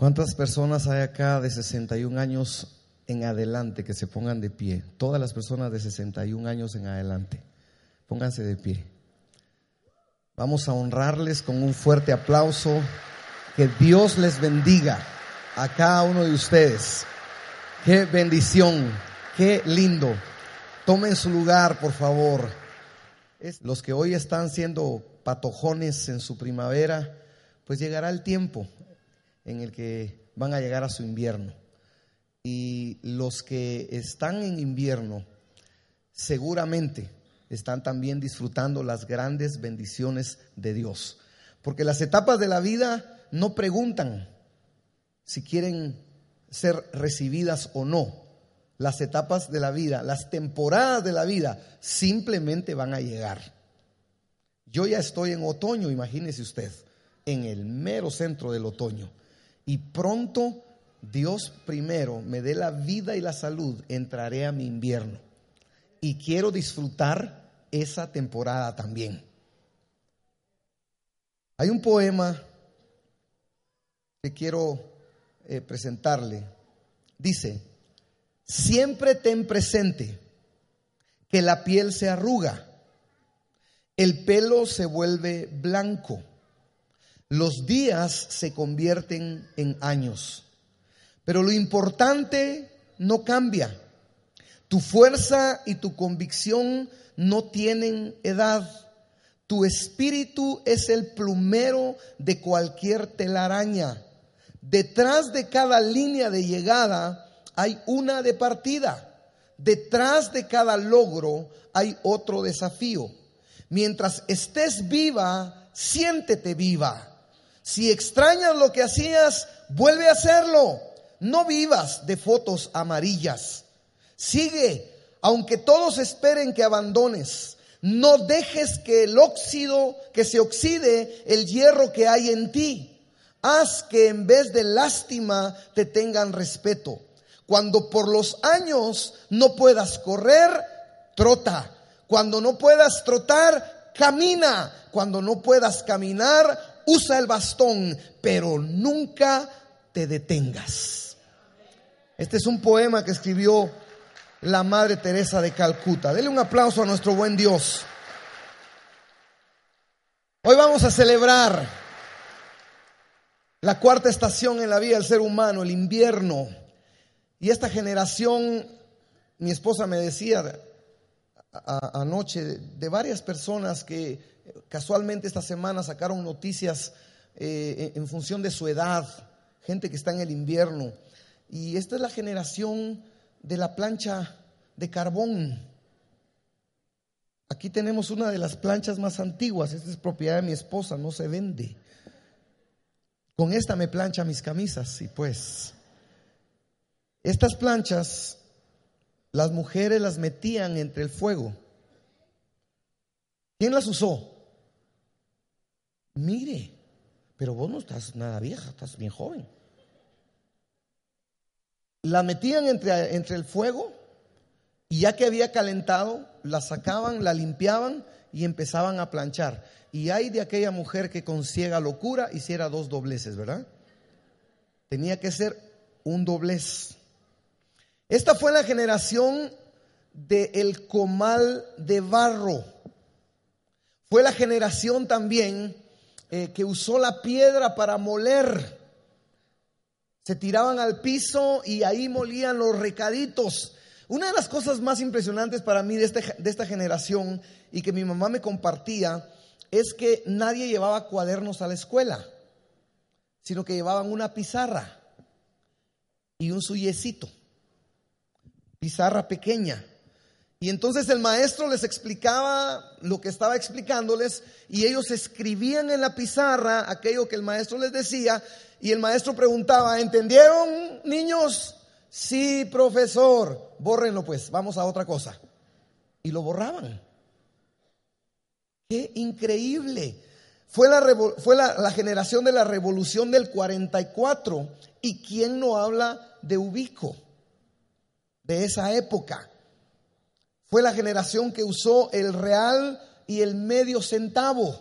¿Cuántas personas hay acá de 61 años en adelante que se pongan de pie? Todas las personas de 61 años en adelante. Pónganse de pie. Vamos a honrarles con un fuerte aplauso. Que Dios les bendiga a cada uno de ustedes. Qué bendición, qué lindo. Tomen su lugar, por favor. Los que hoy están siendo patojones en su primavera, pues llegará el tiempo en el que van a llegar a su invierno. Y los que están en invierno seguramente están también disfrutando las grandes bendiciones de Dios. Porque las etapas de la vida no preguntan si quieren ser recibidas o no. Las etapas de la vida, las temporadas de la vida simplemente van a llegar. Yo ya estoy en otoño, imagínese usted, en el mero centro del otoño. Y pronto Dios primero me dé la vida y la salud, entraré a mi invierno. Y quiero disfrutar esa temporada también. Hay un poema que quiero eh, presentarle. Dice, siempre ten presente que la piel se arruga, el pelo se vuelve blanco los días se convierten en años. Pero lo importante no cambia. Tu fuerza y tu convicción no tienen edad. Tu espíritu es el plumero de cualquier telaraña. Detrás de cada línea de llegada hay una de partida. Detrás de cada logro hay otro desafío. Mientras estés viva, siéntete viva. Si extrañas lo que hacías, vuelve a hacerlo. No vivas de fotos amarillas. Sigue, aunque todos esperen que abandones. No dejes que el óxido, que se oxide el hierro que hay en ti. Haz que en vez de lástima te tengan respeto. Cuando por los años no puedas correr, trota. Cuando no puedas trotar, camina. Cuando no puedas caminar, usa el bastón, pero nunca te detengas. Este es un poema que escribió la Madre Teresa de Calcuta. Dele un aplauso a nuestro buen Dios. Hoy vamos a celebrar la cuarta estación en la vida del ser humano, el invierno. Y esta generación, mi esposa me decía anoche, de varias personas que Casualmente esta semana sacaron noticias eh, en función de su edad, gente que está en el invierno. Y esta es la generación de la plancha de carbón. Aquí tenemos una de las planchas más antiguas, esta es propiedad de mi esposa, no se vende. Con esta me plancha mis camisas y pues estas planchas las mujeres las metían entre el fuego. ¿Quién las usó? Mire, pero vos no estás nada vieja, estás bien joven. La metían entre, entre el fuego y ya que había calentado, la sacaban, la limpiaban y empezaban a planchar. Y hay de aquella mujer que con ciega locura hiciera dos dobleces, ¿verdad? Tenía que ser un doblez. Esta fue la generación del el comal de barro. Fue la generación también eh, que usó la piedra para moler. Se tiraban al piso y ahí molían los recaditos. Una de las cosas más impresionantes para mí de, este, de esta generación y que mi mamá me compartía es que nadie llevaba cuadernos a la escuela, sino que llevaban una pizarra y un suyecito, pizarra pequeña. Y entonces el maestro les explicaba lo que estaba explicándoles y ellos escribían en la pizarra aquello que el maestro les decía y el maestro preguntaba, ¿entendieron niños? Sí, profesor, bórrenlo pues, vamos a otra cosa. Y lo borraban. Qué increíble. Fue, la, fue la, generación de la revolución del 44 y quién no habla de Ubico, de esa época. Fue la generación que usó el real y el medio centavo.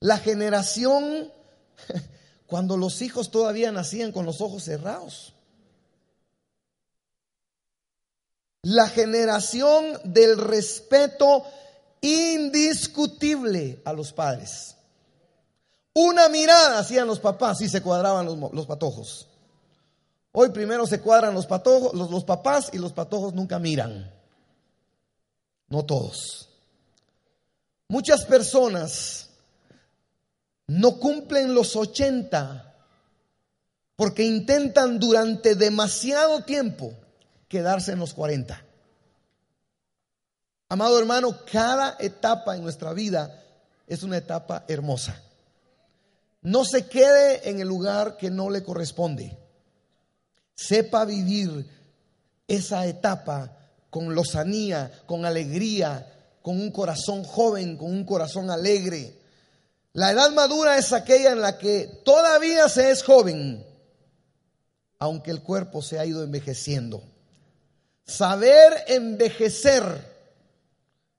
La generación cuando los hijos todavía nacían con los ojos cerrados. La generación del respeto indiscutible a los padres. Una mirada hacían los papás y se cuadraban los, patojos. Hoy primero se cuadran los, patojos, los papás y los patojos nunca miran. No todos. Muchas personas no cumplen los 80 porque intentan durante demasiado tiempo quedarse en los 40. Amado hermano, cada etapa en nuestra vida es una etapa hermosa. No se quede en el lugar que no le corresponde. Sepa vivir esa etapa con lozanía, con alegría, con un corazón joven, con un corazón alegre. La edad madura es aquella en la que todavía se es joven, aunque el cuerpo se ha ido envejeciendo. Saber envejecer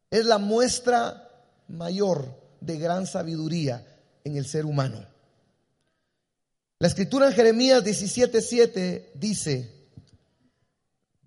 es la muestra mayor de gran sabiduría en el ser humano. La escritura en Jeremías 17:7 dice,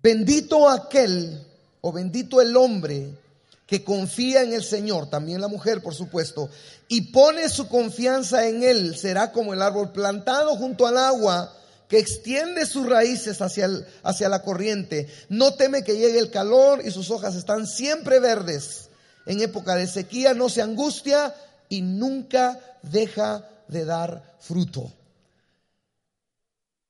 bendito aquel o bendito el hombre que confía en el Señor, también la mujer por supuesto, y pone su confianza en Él, será como el árbol plantado junto al agua que extiende sus raíces hacia, hacia la corriente. No teme que llegue el calor y sus hojas están siempre verdes. En época de sequía no se angustia y nunca deja de dar fruto.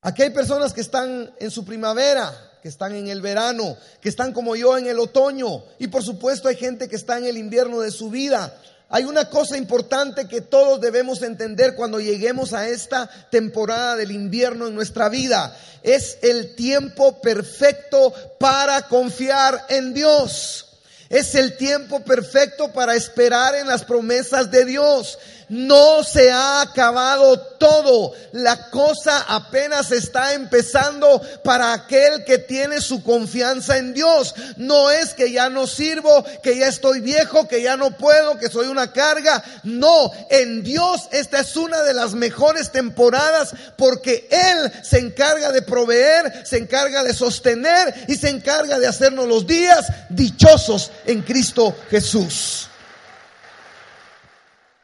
Aquí hay personas que están en su primavera, que están en el verano, que están como yo en el otoño. Y por supuesto hay gente que está en el invierno de su vida. Hay una cosa importante que todos debemos entender cuando lleguemos a esta temporada del invierno en nuestra vida. Es el tiempo perfecto para confiar en Dios. Es el tiempo perfecto para esperar en las promesas de Dios. No se ha acabado todo. La cosa apenas está empezando para aquel que tiene su confianza en Dios. No es que ya no sirvo, que ya estoy viejo, que ya no puedo, que soy una carga. No, en Dios esta es una de las mejores temporadas porque Él se encarga de proveer, se encarga de sostener y se encarga de hacernos los días dichosos en Cristo Jesús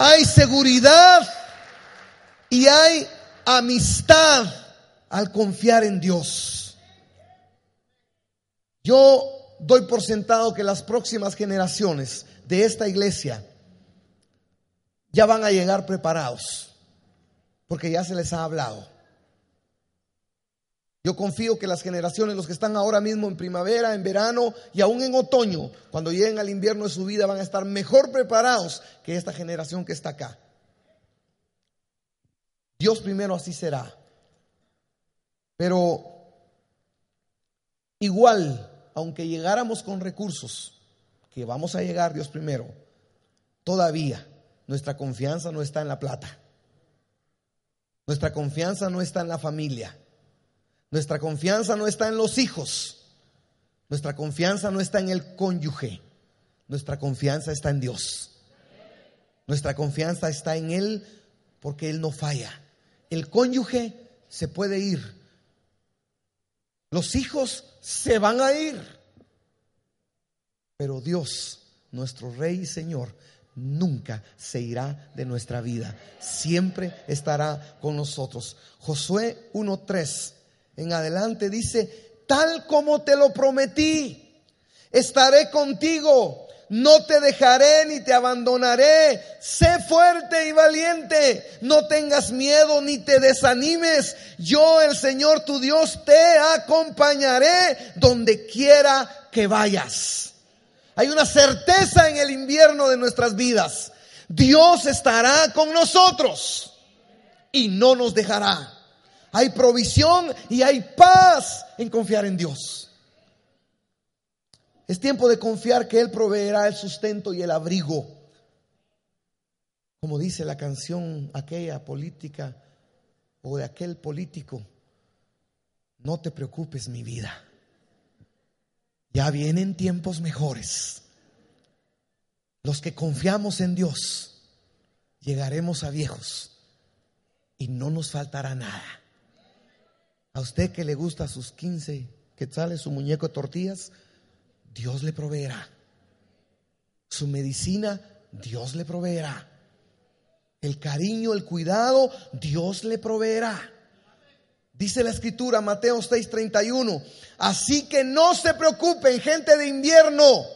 hay seguridad y hay amistad al confiar en Dios. Yo doy por sentado que las próximas generaciones de esta iglesia ya van a llegar preparados, porque ya se les ha hablado. Yo confío que las generaciones, los que están ahora mismo en primavera, en verano y aún en otoño, cuando lleguen al invierno de su vida, van a estar mejor preparados que esta generación que está acá. Dios primero así será. Pero igual, aunque llegáramos con recursos, que vamos a llegar Dios primero, todavía nuestra confianza no está en la plata. Nuestra confianza no está en la familia. Nuestra confianza no está en los hijos. Nuestra confianza no está en el cónyuge. Nuestra confianza está en Dios. Nuestra confianza está en Él porque Él no falla. El cónyuge se puede ir. Los hijos se van a ir. Pero Dios, nuestro Rey y Señor, nunca se irá de nuestra vida. Siempre estará con nosotros. Josué 1.3 en adelante dice, tal como te lo prometí, estaré contigo, no te dejaré ni te abandonaré. Sé fuerte y valiente, no tengas miedo ni te desanimes. Yo, el Señor tu Dios, te acompañaré donde quiera que vayas. Hay una certeza en el invierno de nuestras vidas. Dios estará con nosotros y no nos dejará hay provisión y hay paz en confiar en Dios. Es tiempo de confiar que Él proveerá el sustento y el abrigo. Como dice la canción aquella política o de aquel político, no te preocupes mi vida. Ya vienen tiempos mejores. Los que confiamos en Dios llegaremos a viejos y no nos faltará nada. A usted que le gusta sus 15 quetzales, su muñeco de tortillas, Dios le proveerá. Su medicina, Dios le proveerá. El cariño, el cuidado, Dios le proveerá. Dice la escritura, Mateo 6:31. Así que no se preocupen, gente de invierno.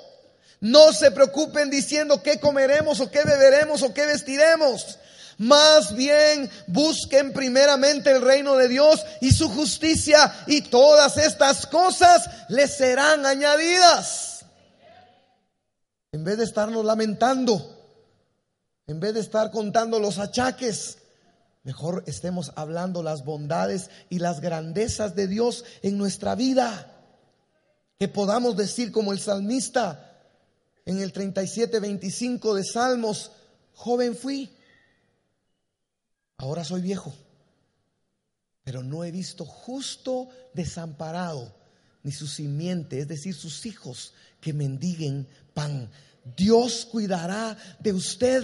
No se preocupen diciendo qué comeremos o qué beberemos o qué vestiremos. Más bien busquen primeramente el reino de Dios y su justicia y todas estas cosas les serán añadidas. En vez de estarnos lamentando, en vez de estar contando los achaques, mejor estemos hablando las bondades y las grandezas de Dios en nuestra vida. Que podamos decir como el salmista en el 37, 25 de Salmos, joven fui, ahora soy viejo, pero no he visto justo desamparado, ni su simiente, es decir, sus hijos que mendiguen pan. Dios cuidará de usted.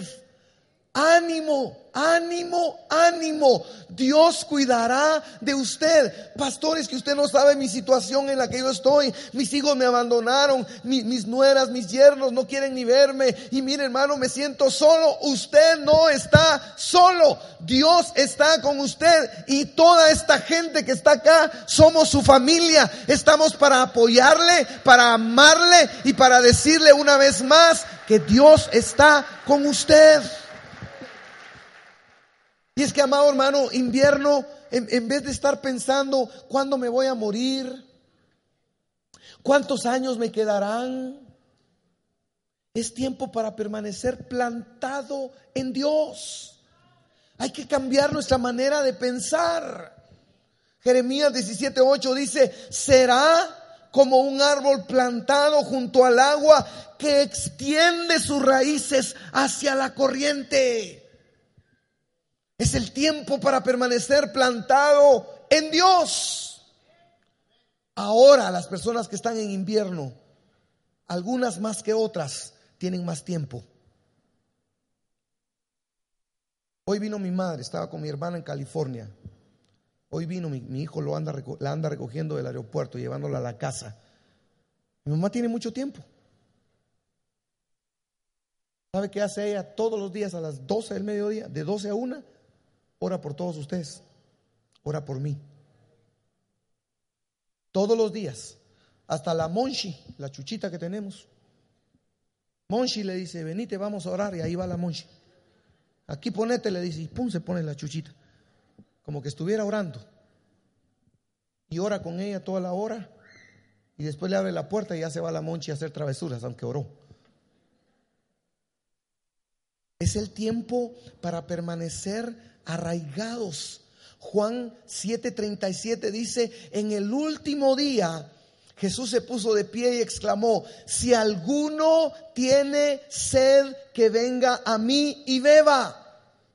Ánimo, ánimo, ánimo. Dios cuidará de usted. Pastores, que usted no sabe mi situación en la que yo estoy. Mis hijos me abandonaron, mis nueras, mis yernos no quieren ni verme. Y mire hermano, me siento solo. Usted no está solo. Dios está con usted. Y toda esta gente que está acá, somos su familia. Estamos para apoyarle, para amarle y para decirle una vez más que Dios está con usted. Y es que, amado hermano, invierno, en, vez de estar pensando cuándo me voy a morir, cuántos años me quedarán, es tiempo para permanecer plantado en Dios. Hay que cambiar nuestra manera de pensar. Jeremías 17:8 dice, será como un árbol plantado junto al agua que extiende sus raíces hacia la corriente. Es el tiempo para permanecer plantado en Dios. Ahora las personas que están en invierno, algunas más que otras, tienen más tiempo. Hoy vino mi madre, estaba con mi hermana en California. Hoy vino mi, hijo, lo anda, la anda recogiendo del aeropuerto, llevándola a la casa. Mi mamá tiene mucho tiempo. ¿Sabe qué hace ella todos los días a las 12 del mediodía? De 12 a 1 ora por todos ustedes, ora por mí. Todos los días, hasta la Monchi, la chuchita que tenemos. Monchi le dice, venite, vamos a orar, y ahí va la Monchi. Aquí ponete, le dice, y pum, se pone la chuchita, como que estuviera orando. Y ora con ella toda la hora, y después le abre la puerta y ya se va la Monchi a hacer travesuras, aunque oró. Es el tiempo para permanecer arraigados. Juan 7:37 dice, en el último día Jesús se puso de pie y exclamó, si alguno tiene sed, que venga a mí y beba.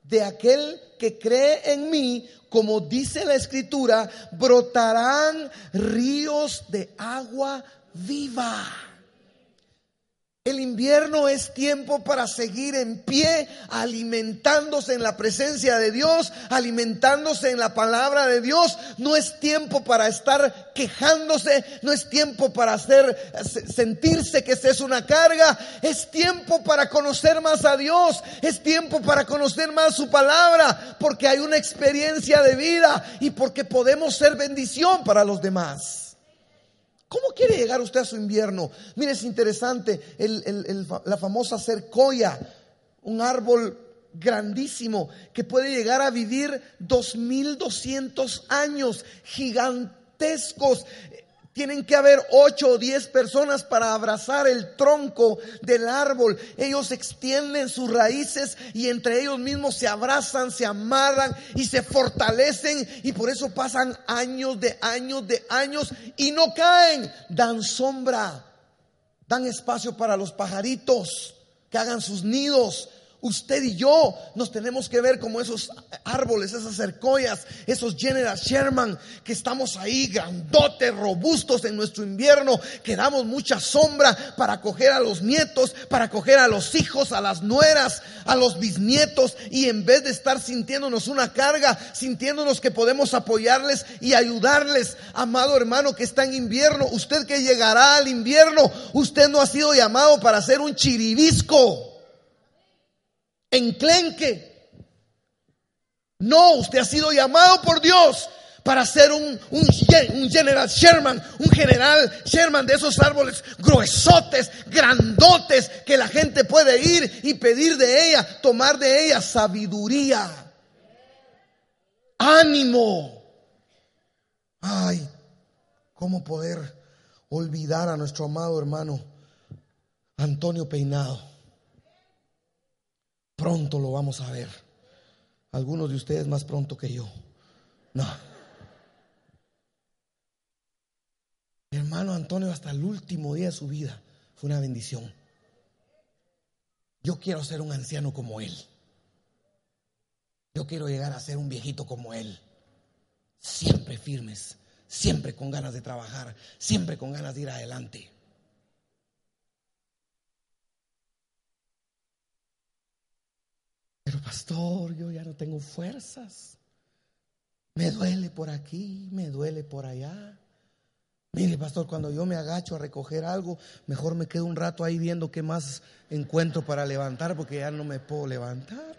De aquel que cree en mí, como dice la escritura, brotarán ríos de agua viva. El invierno es tiempo para seguir en pie, alimentándose en la presencia de Dios, alimentándose en la palabra de Dios. No es tiempo para estar quejándose, no es tiempo para hacer sentirse que es una carga, es tiempo para conocer más a Dios, es tiempo para conocer más su palabra, porque hay una experiencia de vida y porque podemos ser bendición para los demás. ¿Cómo quiere llegar usted a su invierno? Mire, es interesante la famosa cercoya, un árbol grandísimo que puede llegar a vivir 2200 años, gigantescos. Tienen que haber ocho o diez personas para abrazar el tronco del árbol. Ellos extienden sus raíces y entre ellos mismos se abrazan, se amarran y se fortalecen. Y por eso pasan años de años de años y no caen. Dan sombra, dan espacio para los pajaritos que hagan sus nidos. Usted y yo nos tenemos que ver como esos árboles, esas cercoyas, esos General Sherman, que estamos ahí grandotes, robustos en nuestro invierno, que damos mucha sombra para acoger a los nietos, para acoger a los hijos, a las nueras, a los bisnietos, y en vez de estar sintiéndonos una carga, sintiéndonos que podemos apoyarles y ayudarles, amado hermano que está en invierno, usted que llegará al invierno, usted no ha sido llamado para ser un chiribisco enclenque. No, usted ha sido llamado por Dios para ser un, general Sherman, un general Sherman de esos árboles gruesotes, grandotes, que la gente puede ir y pedir de ella, tomar de ella sabiduría, ánimo. Ay, ¿cómo poder olvidar a nuestro amado hermano Antonio Peinado? Pronto lo vamos a ver. Algunos de ustedes más pronto que yo. No. Mi hermano Antonio hasta el último día de su vida fue una bendición. Yo quiero ser un anciano como él. Yo quiero llegar a ser un viejito como él. Siempre firmes, siempre con ganas de trabajar, siempre con ganas de ir adelante. Pero pastor, yo ya no tengo fuerzas. Me duele por aquí, me duele por allá. Mire, pastor, cuando yo me agacho a recoger algo, mejor me quedo un rato ahí viendo qué más encuentro para levantar, porque ya no me puedo levantar.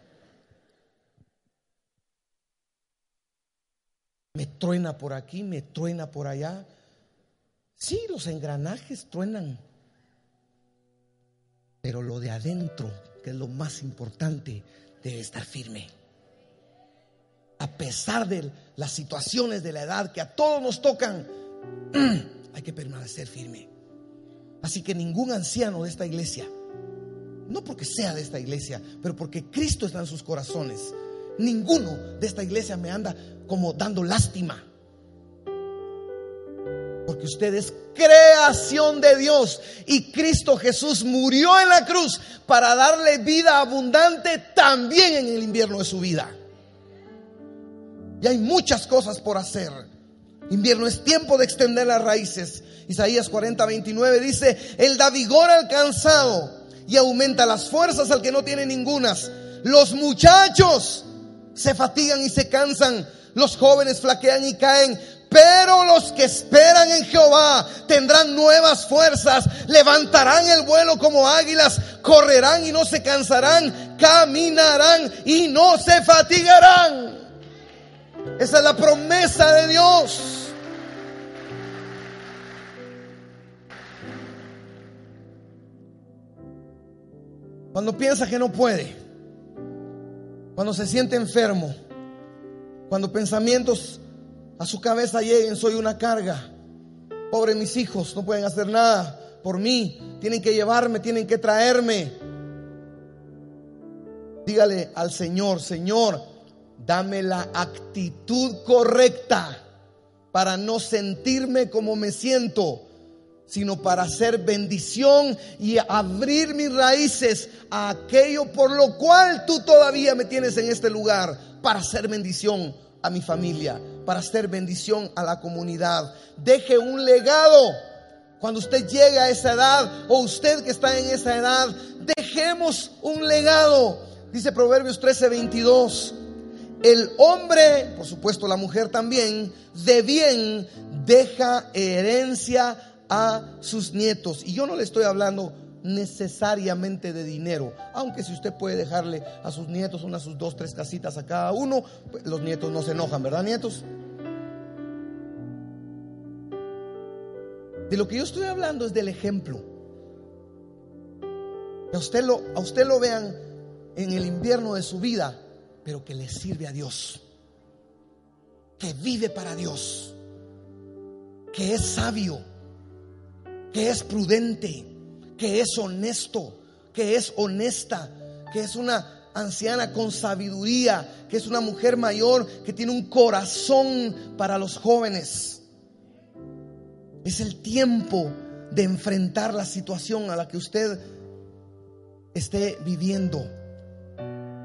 Me truena por aquí, me truena por allá. Sí, los engranajes truenan. Pero lo de adentro, que es lo más importante, debe estar firme. A pesar de las situaciones de la edad que a todos nos tocan, hay que permanecer firme. Así que ningún anciano de esta iglesia, no porque sea de esta iglesia, pero porque Cristo está en sus corazones, ninguno de esta iglesia me anda como dando lástima. Porque usted es creación de Dios y Cristo Jesús murió en la cruz para darle vida abundante también en el invierno de su vida. Y hay muchas cosas por hacer. Invierno es tiempo de extender las raíces. Isaías 40, 29 dice, Él da vigor al cansado y aumenta las fuerzas al que no tiene ningunas. Los muchachos se fatigan y se cansan, los jóvenes flaquean y caen, pero los que esperan en Jehová tendrán nuevas fuerzas, levantarán el vuelo como águilas, correrán y no se cansarán, caminarán y no se fatigarán. Esa es la promesa de Dios. Cuando piensa que no puede, cuando se siente enfermo, cuando pensamientos a su cabeza lleguen, soy una carga. Pobre mis hijos, no pueden hacer nada por mí. Tienen que llevarme, tienen que traerme. Dígale al Señor, Señor, dame la actitud correcta para no sentirme como me siento, sino para hacer bendición y abrir mis raíces a aquello por lo cual tú todavía me tienes en este lugar, para hacer bendición a mi familia, para hacer bendición a la comunidad. Deje un legado. Cuando usted llegue a esa edad, o usted que está en esa edad, dejemos un legado. Dice Proverbios 13, 22. El hombre, por supuesto la mujer también, de bien deja herencia a sus nietos. Y yo no le estoy hablando necesariamente de dinero. Aunque si usted puede dejarle a sus nietos unas sus dos, tres casitas a cada uno, pues los nietos no se enojan, ¿verdad, nietos? De lo que yo estoy hablando es del ejemplo. a usted lo, a usted lo vean en el invierno de su vida, pero que le sirve a Dios. Que vive para Dios. Que es sabio. Que es prudente que es honesto, que es honesta, que es una anciana con sabiduría, que es una mujer mayor, que tiene un corazón para los jóvenes. Es el tiempo de enfrentar la situación a la que usted esté viviendo.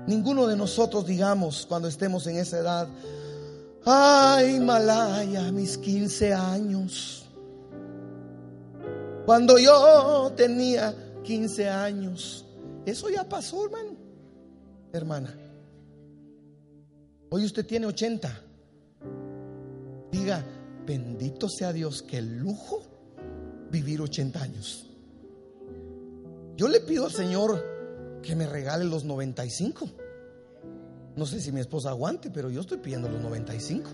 Ninguno de nosotros digamos cuando estemos en esa edad, ay Malaya, mis 15 años. Cuando yo tenía 15 años, eso ya pasó, hermano, hermana. Hoy usted tiene 80. Diga, bendito sea Dios, que lujo vivir 80 años. Yo le pido al Señor que me regale los 95. No sé si mi esposa aguante, pero yo estoy pidiendo los 95.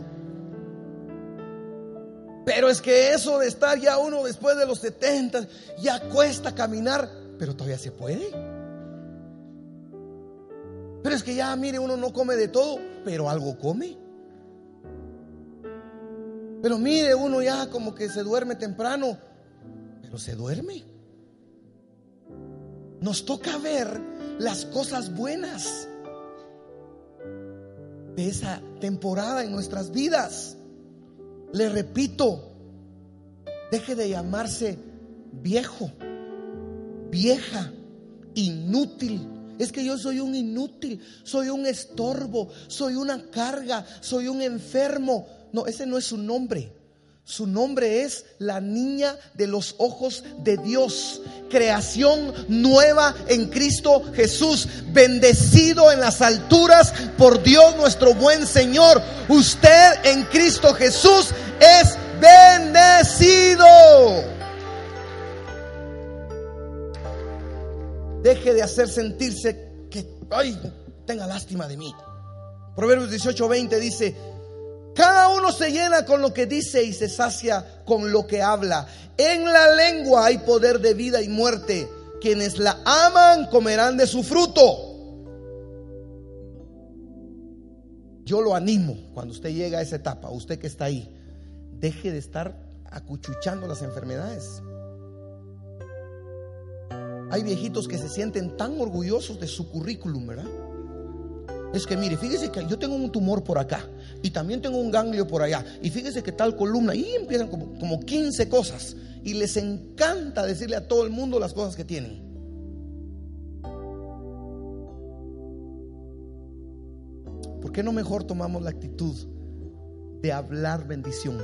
Pero es que eso de estar ya uno después de los 70 ya cuesta caminar, pero todavía se puede. Pero es que ya, mire, uno no come de todo, pero algo come. Pero mire, uno ya como que se duerme temprano, pero se duerme. Nos toca ver las cosas buenas de esa temporada en nuestras vidas. Le repito, deje de llamarse viejo, vieja, inútil. Es que yo soy un inútil, soy un estorbo, soy una carga, soy un enfermo. No, ese no es su nombre. Su nombre es la niña de los ojos de Dios. Creación nueva en Cristo Jesús. Bendecido en las alturas por Dios nuestro buen Señor. Usted en Cristo Jesús es bendecido. Deje de hacer sentirse que, ay, tenga lástima de mí. Proverbios 18:20 dice, cada uno se llena con lo que dice y se sacia con lo que habla. En la lengua hay poder de vida y muerte. Quienes la aman comerán de su fruto. Yo lo animo cuando usted llega a esa etapa, usted que está ahí, deje de estar acuchuchando las enfermedades. Hay viejitos que se sienten tan orgullosos de su currículum, ¿verdad? Es que mire, fíjese que yo tengo un tumor por acá y también tengo un ganglio por allá. Y fíjese que tal columna, y empiezan como, como 15 cosas. Y les encanta decirle a todo el mundo las cosas que tienen. ¿Por qué no mejor tomamos la actitud de hablar bendición?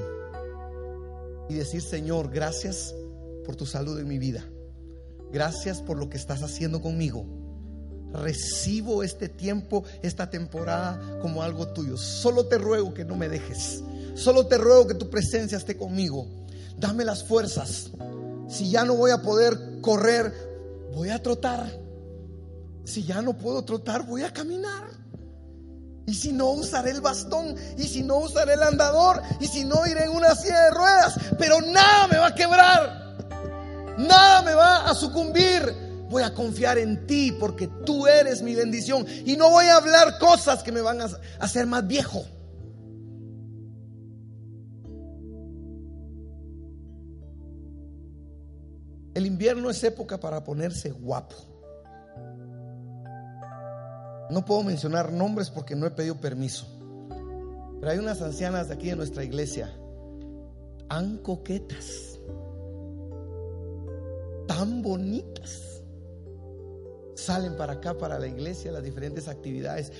Y decir, Señor, gracias por tu salud en mi vida. Gracias por lo que estás haciendo conmigo recibo este tiempo, esta temporada como algo tuyo. Solo te ruego que no me dejes. Solo te ruego que tu presencia esté conmigo. Dame las fuerzas. Si ya no voy a poder correr, voy a trotar. Si ya no puedo trotar, voy a caminar. Y si no, usaré el bastón. Y si no, usaré el andador. Y si no, iré en una silla de ruedas. Pero nada me va a quebrar. Nada me va a sucumbir Voy a confiar en ti porque tú eres mi bendición. Y no voy a hablar cosas que me van a hacer más viejo. El invierno es época para ponerse guapo. No puedo mencionar nombres porque no he pedido permiso. Pero hay unas ancianas de aquí de nuestra iglesia, tan coquetas, tan bonitas salen para acá, para la iglesia, las diferentes actividades,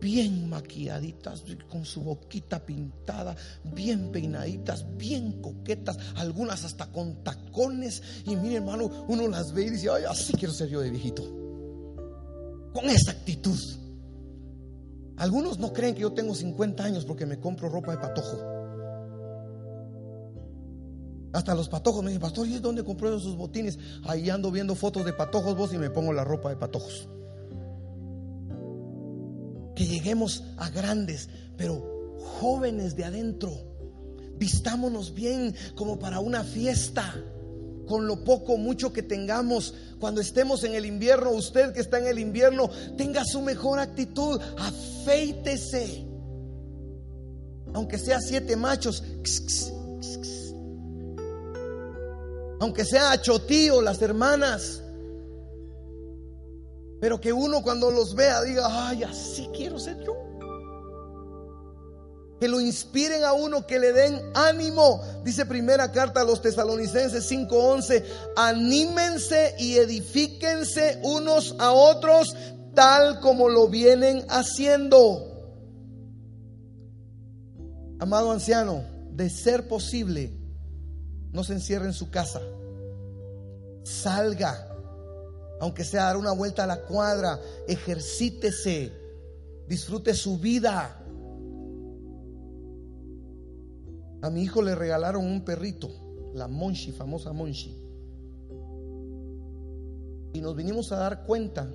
bien maquilladitas, con su boquita pintada, bien peinaditas, bien coquetas, algunas hasta con tacones. Y mire, hermano, uno las ve y dice, ay, así quiero ser yo de viejito. Con esa actitud. Algunos no creen que yo tengo 50 años porque me compro ropa de patojo. Hasta los patojos me dicen, pastor, ¿y dónde compró esos botines? Ahí ando viendo fotos de patojos vos y me pongo la ropa de patojos. Que lleguemos a grandes, pero jóvenes de adentro. Vistámonos bien como para una fiesta. Con lo poco, mucho que tengamos, cuando estemos en el invierno, usted que está en el invierno, tenga su mejor actitud, afeítese. Aunque sea siete machos, aunque sea chotío las hermanas. Pero que uno cuando los vea diga, ay, así quiero ser yo. Que lo inspiren a uno, que le den ánimo. Dice primera carta a los tesalonicenses 5:11, anímense y edifíquense unos a otros tal como lo vienen haciendo. Amado anciano, de ser posible, no se encierre en su casa. Salga, aunque sea dar una vuelta a la cuadra, ejercítese, disfrute su vida. A mi hijo le regalaron un perrito, la Monchi, famosa Monchi. Y nos vinimos a dar cuenta,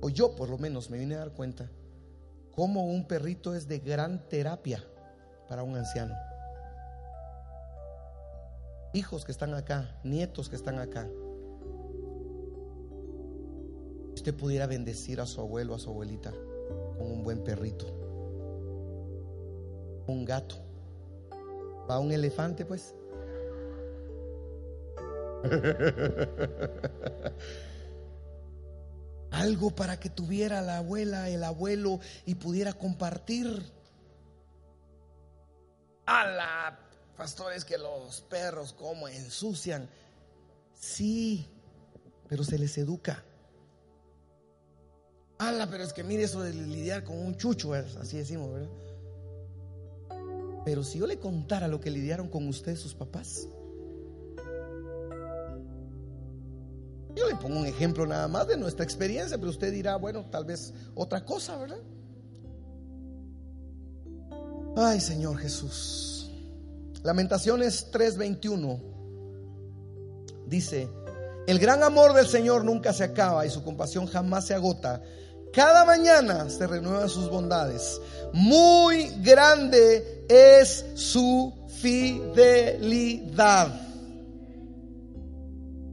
o yo por lo menos me vine a dar cuenta, cómo un perrito es de gran terapia para un anciano. Hijos que están acá, nietos que están acá. Usted pudiera bendecir a su abuelo, a su abuelita, con un buen perrito, un gato. ¿Va un elefante, pues? Algo para que tuviera la abuela, el abuelo y pudiera compartir. A la pastores que los perros como ensucian. Sí, pero se les educa. Ala, pero es que mire eso de lidiar con un chucho, así decimos, ¿verdad? Pero si yo le contara lo que lidiaron con ustedes sus papás, yo le pongo un ejemplo nada más de nuestra experiencia, pero usted dirá, bueno, tal vez otra cosa, ¿verdad? Ay, Señor Jesús. Lamentaciones 3:21 dice, el gran amor del Señor nunca se acaba y su compasión jamás se agota. Cada mañana se renuevan sus bondades. Muy grande es su fidelidad.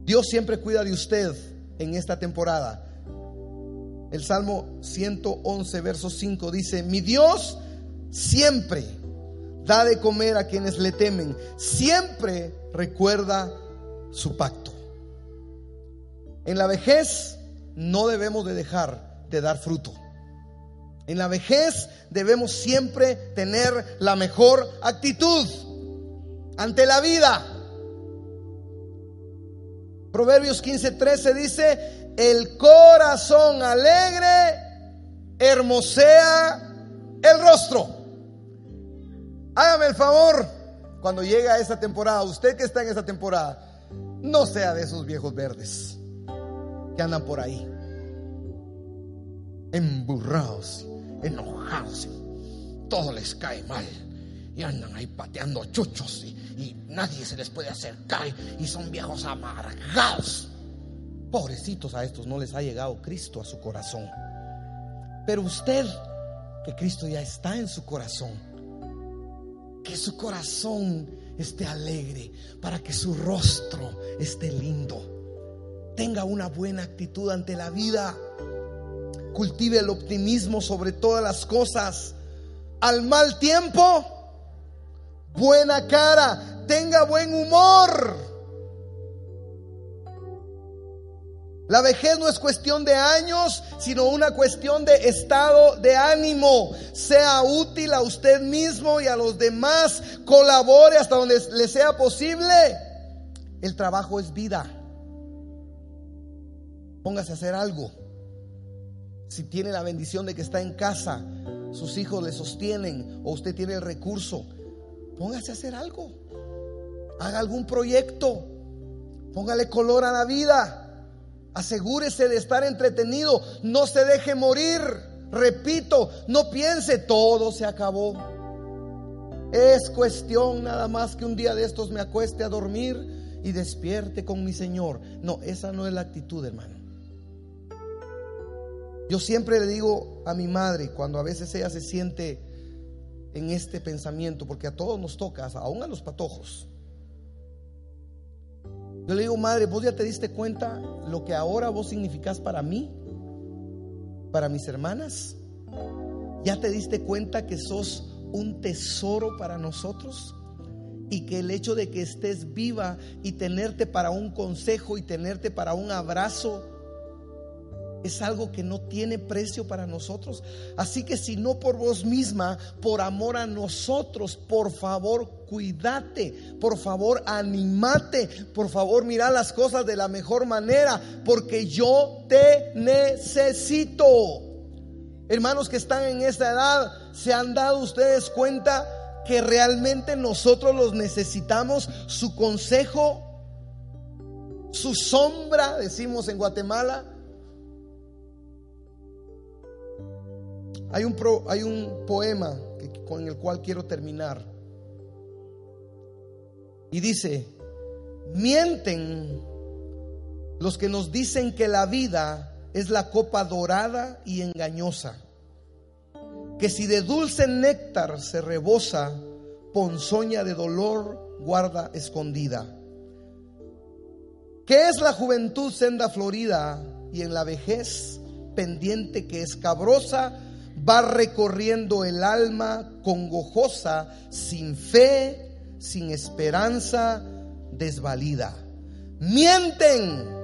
Dios siempre cuida de usted en esta temporada. El Salmo 111, verso 5 dice, mi Dios siempre da de comer a quienes le temen, siempre recuerda su pacto. En la vejez no debemos de dejar de dar fruto. En la vejez debemos siempre tener la mejor actitud ante la vida. Proverbios 15:13 dice, el corazón alegre hermosea el rostro. Hágame el favor, cuando llegue a esta temporada, usted que está en esta temporada, no sea de esos viejos verdes que andan por ahí emburrados, enojados, todo les cae mal y andan ahí pateando chuchos y, nadie se les puede acercar y son viejos amargados. Pobrecitos a estos no les ha llegado Cristo a su corazón. Pero usted, que Cristo ya está en su corazón, que su corazón esté alegre, para que su rostro esté lindo, tenga una buena actitud ante la vida cultive el optimismo sobre todas las cosas. Al mal tiempo, buena cara, tenga buen humor. La vejez no es cuestión de años, sino una cuestión de estado de ánimo. Sea útil a usted mismo y a los demás, colabore hasta donde le sea posible. El trabajo es vida. Póngase a hacer algo si tiene la bendición de que está en casa, sus hijos le sostienen o usted tiene el recurso, póngase a hacer algo. Haga algún proyecto. Póngale color a la vida. Asegúrese de estar entretenido. No se deje morir. Repito, no piense, todo se acabó. Es cuestión nada más que un día de estos me acueste a dormir y despierte con mi Señor. No, esa no es la actitud, hermano. Yo siempre le digo a mi madre, cuando a veces ella se siente en este pensamiento, porque a todos nos toca, aún a los patojos. Yo le digo, madre, vos ya te diste cuenta lo que ahora vos significás para mí, para mis hermanas. ¿Ya te diste cuenta que sos un tesoro para nosotros? Y que el hecho de que estés viva y tenerte para un consejo y tenerte para un abrazo es algo que no tiene precio para nosotros. Así que si no por vos misma, por amor a nosotros, por favor, cuídate, por favor, animate, por favor, mira las cosas de la mejor manera, porque yo te necesito. Hermanos que están en esta edad, ¿se han dado ustedes cuenta que realmente nosotros los necesitamos? Su consejo, su sombra, decimos en Guatemala. Hay un, hay un poema con el cual quiero terminar. Y dice, mienten los que nos dicen que la vida es la copa dorada y engañosa, que si de dulce néctar se rebosa, ponzoña de dolor guarda escondida. ¿Qué es la juventud senda florida y en la vejez pendiente que escabrosa va recorriendo el alma congojosa, sin fe, sin esperanza, desvalida? Mienten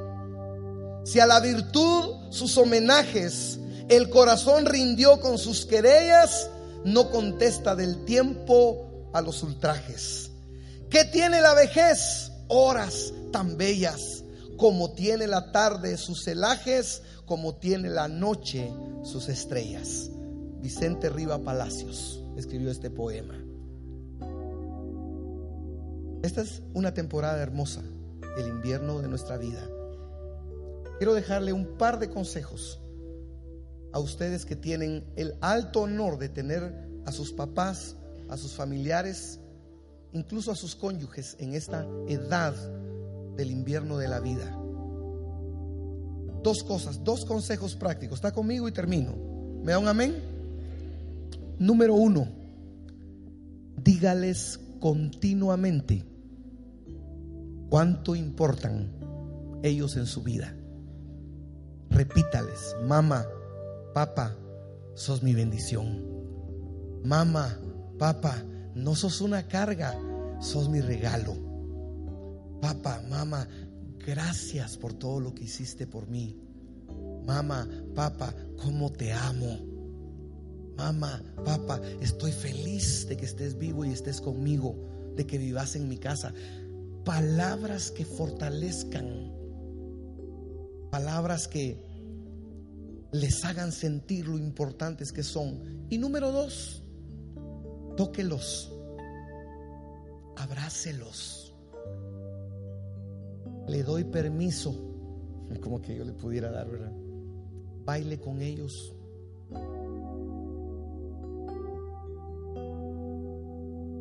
si a la virtud sus homenajes el corazón rindió con sus querellas, no contesta del tiempo a los ultrajes. ¿Qué tiene la vejez? Horas tan bellas, como tiene la tarde sus celajes, como tiene la noche sus estrellas. Vicente Riva Palacios escribió este poema. Esta es una temporada hermosa, el invierno de nuestra vida quiero dejarle un par de consejos a ustedes que tienen el alto honor de tener a sus papás, a sus familiares, incluso a sus cónyuges en esta edad del invierno de la vida. Dos cosas, dos consejos prácticos. Está conmigo y termino. ¿Me da un amén? Número uno, dígales continuamente cuánto importan ellos en su vida repítales, mamá, papá, sos mi bendición. Mamá, papá, no sos una carga, sos mi regalo. Papá, mamá, gracias por todo lo que hiciste por mí. Mamá, papá, cómo te amo. Mamá, papá, estoy feliz de que estés vivo y estés conmigo, de que vivas en mi casa. Palabras que fortalezcan palabras que les hagan sentir lo importantes que son. Y número dos, tóquelos, abrácelos. Le doy permiso, como que yo le pudiera dar, ¿verdad? Baile con ellos.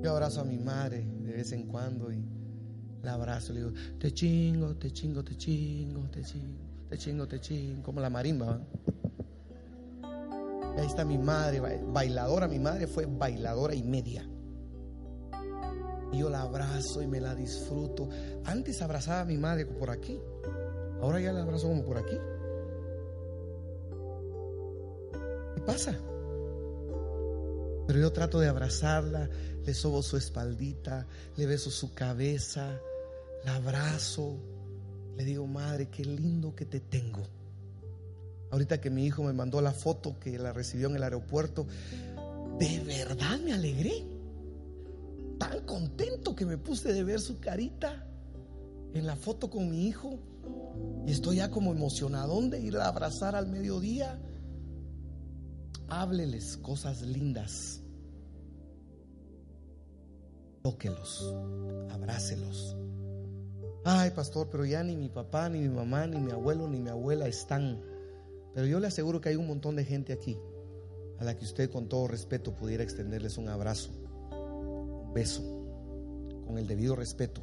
Yo abrazo a mi madre de vez en cuando y la abrazo, le digo, te chingo, te chingo, te chingo, te chingo te chingo, te chingo, como la marimba. Ahí está mi madre, bailadora, mi madre fue bailadora y media. Y yo la abrazo y me la disfruto. Antes abrazaba a mi madre por aquí, ahora ya la abrazo como por aquí. ¿Qué pasa? Pero yo trato de abrazarla, le sobo su espaldita, le beso su cabeza, la abrazo le digo, madre, qué lindo que te tengo. Ahorita que mi hijo me mandó la foto que la recibió en el aeropuerto, de verdad me alegré. Tan contento que me puse de ver su carita en la foto con mi hijo. Y estoy ya como emocionado de ir a abrazar al mediodía. Hábleles cosas lindas. Tóquelos, abrácelos. Ay, pastor, pero ya ni mi papá, ni mi mamá, ni mi abuelo, ni mi abuela están. Pero yo le aseguro que hay un montón de gente aquí a la que usted con todo respeto pudiera extenderles un abrazo, un beso, con el debido respeto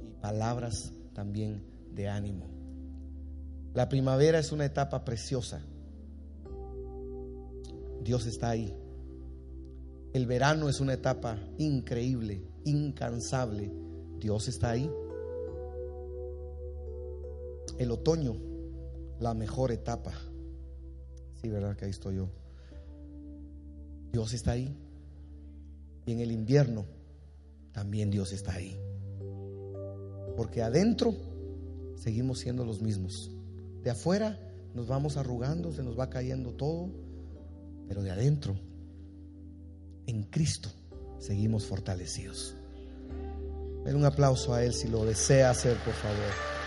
y palabras también de ánimo. La primavera es una etapa preciosa. Dios está ahí. El verano es una etapa increíble, incansable. Dios está ahí el otoño, la mejor etapa. Sí, ¿verdad? Que ahí estoy yo. Dios está ahí. Y en el invierno también Dios está ahí. Porque adentro seguimos siendo los mismos. De afuera nos vamos arrugando, se nos va cayendo todo, pero de adentro, en Cristo, seguimos fortalecidos. Den un aplauso a Él si lo desea hacer, por favor.